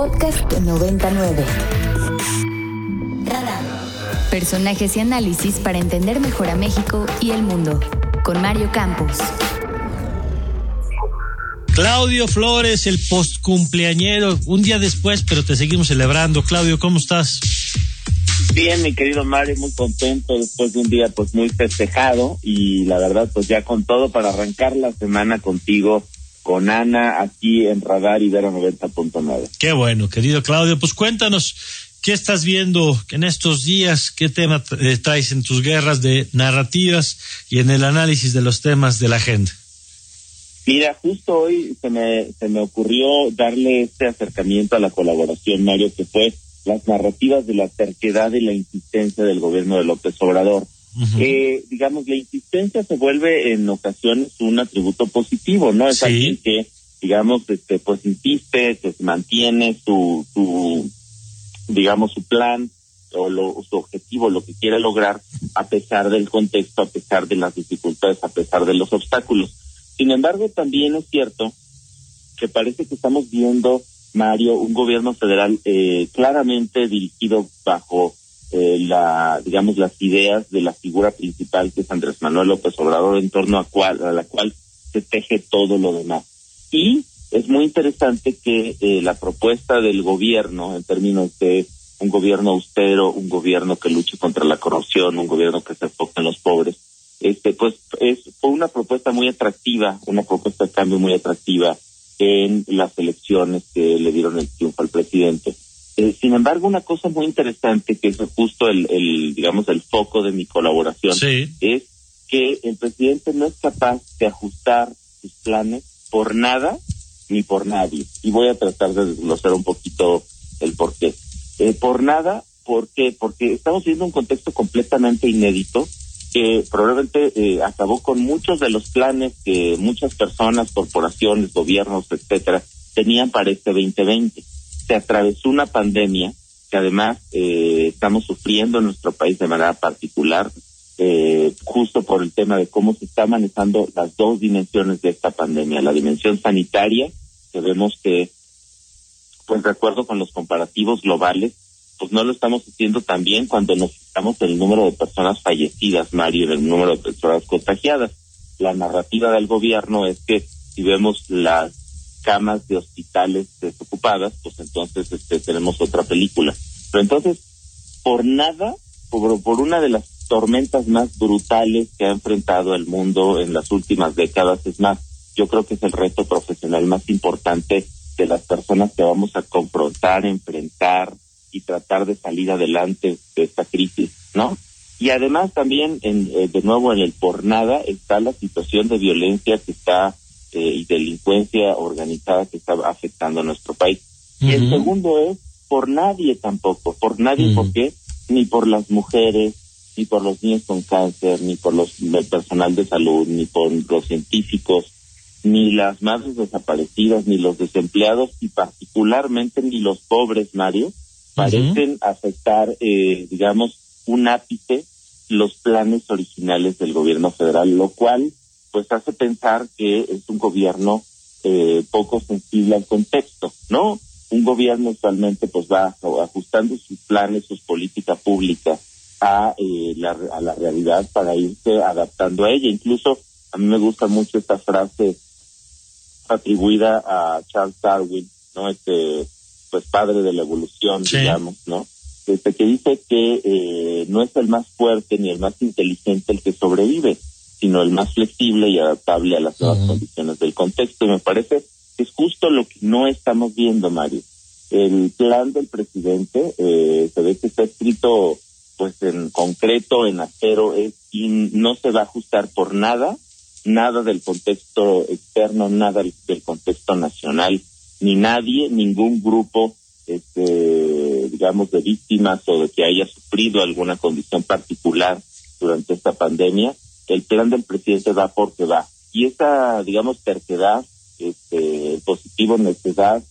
Podcast 99. Personajes y análisis para entender mejor a México y el mundo. Con Mario Campos. Claudio Flores, el post cumpleañero, un día después, pero te seguimos celebrando. Claudio, ¿cómo estás? Bien, mi querido Mario, muy contento después de un día pues muy festejado y la verdad pues ya con todo para arrancar la semana contigo, con Ana, aquí en Radar Ibero 90.9. Qué bueno, querido Claudio, pues cuéntanos, ¿qué estás viendo en estos días? ¿Qué tema eh, traes en tus guerras de narrativas y en el análisis de los temas de la agenda? Mira, justo hoy se me, se me ocurrió darle este acercamiento a la colaboración, Mario, que fue las narrativas de la terquedad y la insistencia del gobierno de López Obrador. Eh, digamos, la insistencia se vuelve en ocasiones un atributo positivo, ¿no? Es alguien que, digamos, este, pues insiste, que mantiene su, su, digamos, su plan o lo, su objetivo, lo que quiere lograr, a pesar del contexto, a pesar de las dificultades, a pesar de los obstáculos. Sin embargo, también es cierto que parece que estamos viendo Mario, un gobierno federal eh, claramente dirigido bajo eh, la, digamos, las ideas de la figura principal que es Andrés Manuel López Obrador, en torno a, cual, a la cual se teje todo lo demás. Y es muy interesante que eh, la propuesta del gobierno, en términos de un gobierno austero, un gobierno que luche contra la corrupción, un gobierno que se enfoque en los pobres, este, pues es fue una propuesta muy atractiva, una propuesta de cambio muy atractiva en las elecciones que le dieron el triunfo al presidente. Eh, sin embargo, una cosa muy interesante que es justo el, el digamos, el foco de mi colaboración es que el presidente no es capaz de ajustar sus planes por nada ni por nadie. Y voy a tratar de desglosar un poquito el por qué. Eh, por nada, ¿por qué? Porque estamos viendo un contexto completamente inédito que probablemente eh, acabó con muchos de los planes que muchas personas, corporaciones, gobiernos, etcétera, tenían para este 2020. Se atravesó una pandemia que además eh, estamos sufriendo en nuestro país de manera particular, eh, justo por el tema de cómo se está manejando las dos dimensiones de esta pandemia, la dimensión sanitaria, que vemos que, pues de acuerdo con los comparativos globales, pues no lo estamos haciendo también cuando nos fijamos el número de personas fallecidas, Mario, el número de personas contagiadas. La narrativa del gobierno es que si vemos las camas de hospitales desocupadas, pues entonces este, tenemos otra película. Pero entonces, por nada, por, por una de las tormentas más brutales que ha enfrentado el mundo en las últimas décadas, es más, yo creo que es el reto profesional más importante de las personas que vamos a confrontar, enfrentar, y tratar de salir adelante de esta crisis, ¿no? Y además también, en, eh, de nuevo, en el por nada está la situación de violencia que está y delincuencia organizada que está afectando a nuestro país. Y el segundo es por nadie tampoco, por nadie, ¿por qué? Ni por las mujeres, ni por los niños con cáncer, ni por los el personal de salud, ni por los científicos, ni las madres desaparecidas, ni los desempleados y particularmente ni los pobres, Mario, parecen afectar, eh, digamos, un ápice los planes originales del gobierno federal, lo cual pues hace pensar que es un gobierno eh, poco sensible al contexto, ¿no? Un gobierno usualmente pues va ajustando sus planes, sus políticas públicas a, eh, la, a la realidad para irse adaptando a ella. Incluso a mí me gusta mucho esta frase atribuida a Charles Darwin, ¿no? Este, pues padre de la evolución, digamos, ¿no? Este, que dice que eh, no es el más fuerte ni el más inteligente el que sobrevive, sino el más flexible y adaptable a las nuevas condiciones del contexto. Y me parece que es justo lo que no estamos viendo, Mario. El plan del presidente eh, se ve que está escrito pues en concreto, en acero, es, y no se va a ajustar por nada, nada del contexto externo, nada del contexto nacional ni nadie, ningún grupo, este, digamos, de víctimas o de que haya sufrido alguna condición particular durante esta pandemia, el plan del presidente va porque va. Y esa, digamos, terquedad, este, positivo, necedad,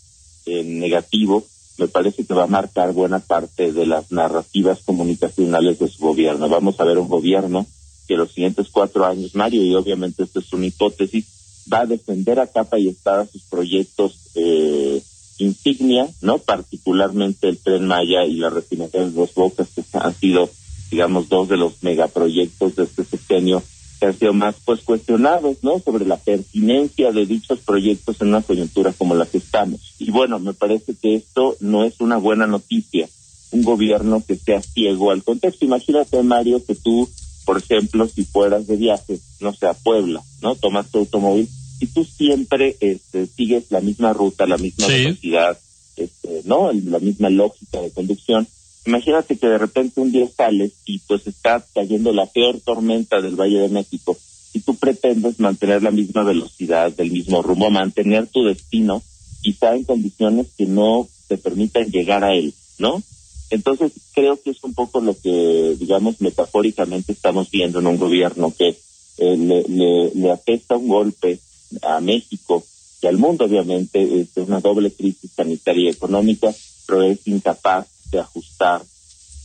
en negativo, me parece que va a marcar buena parte de las narrativas comunicacionales de su gobierno. Vamos a ver un gobierno que los siguientes cuatro años, Mario, y obviamente esto es una hipótesis, va a defender a capa y espada sus proyectos eh, insignia, ¿no? Particularmente el Tren Maya y la refinería de Dos Bocas, que han sido, digamos, dos de los megaproyectos de este sexenio que han sido más pues cuestionados, ¿no? Sobre la pertinencia de dichos proyectos en una coyuntura como la que estamos. Y bueno, me parece que esto no es una buena noticia, un gobierno que sea ciego al contexto. Imagínate, Mario, que tú, por ejemplo, si fueras de viaje, no sé, a Puebla, ¿no? Tomas tu automóvil y tú siempre este, sigues la misma ruta, la misma velocidad, este, ¿no? La misma lógica de conducción. Imagínate que de repente un día sales y pues está cayendo la peor tormenta del Valle de México y tú pretendes mantener la misma velocidad, del mismo rumbo, mantener tu destino, quizá en condiciones que no te permitan llegar a él, ¿no? Entonces creo que es un poco lo que, digamos, metafóricamente estamos viendo en un gobierno que eh, le, le, le afecta un golpe a México y al mundo, obviamente, es una doble crisis sanitaria y económica, pero es incapaz de ajustar,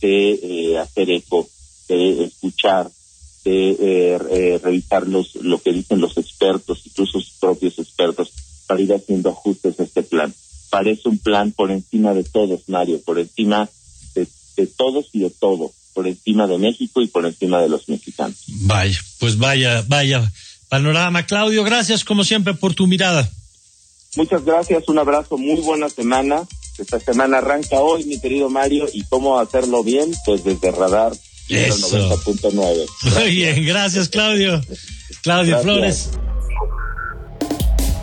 de eh, hacer eco, de escuchar, de eh, eh, revisar los, lo que dicen los expertos, incluso sus propios expertos, para ir haciendo ajustes a este plan. Parece un plan por encima de todos, Mario, por encima de, de todos y de todo, por encima de México y por encima de los mexicanos. Vaya, pues vaya, vaya panorama. Claudio, gracias como siempre por tu mirada. Muchas gracias, un abrazo, muy buena semana. Esta semana arranca hoy, mi querido Mario, y cómo hacerlo bien, pues desde Radar 90.9. Muy bien, gracias Claudio. Claudio Flores.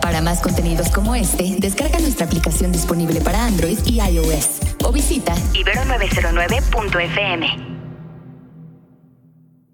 Para más contenidos como este, descarga nuestra aplicación disponible para Android y iOS o visita ibero909.fm.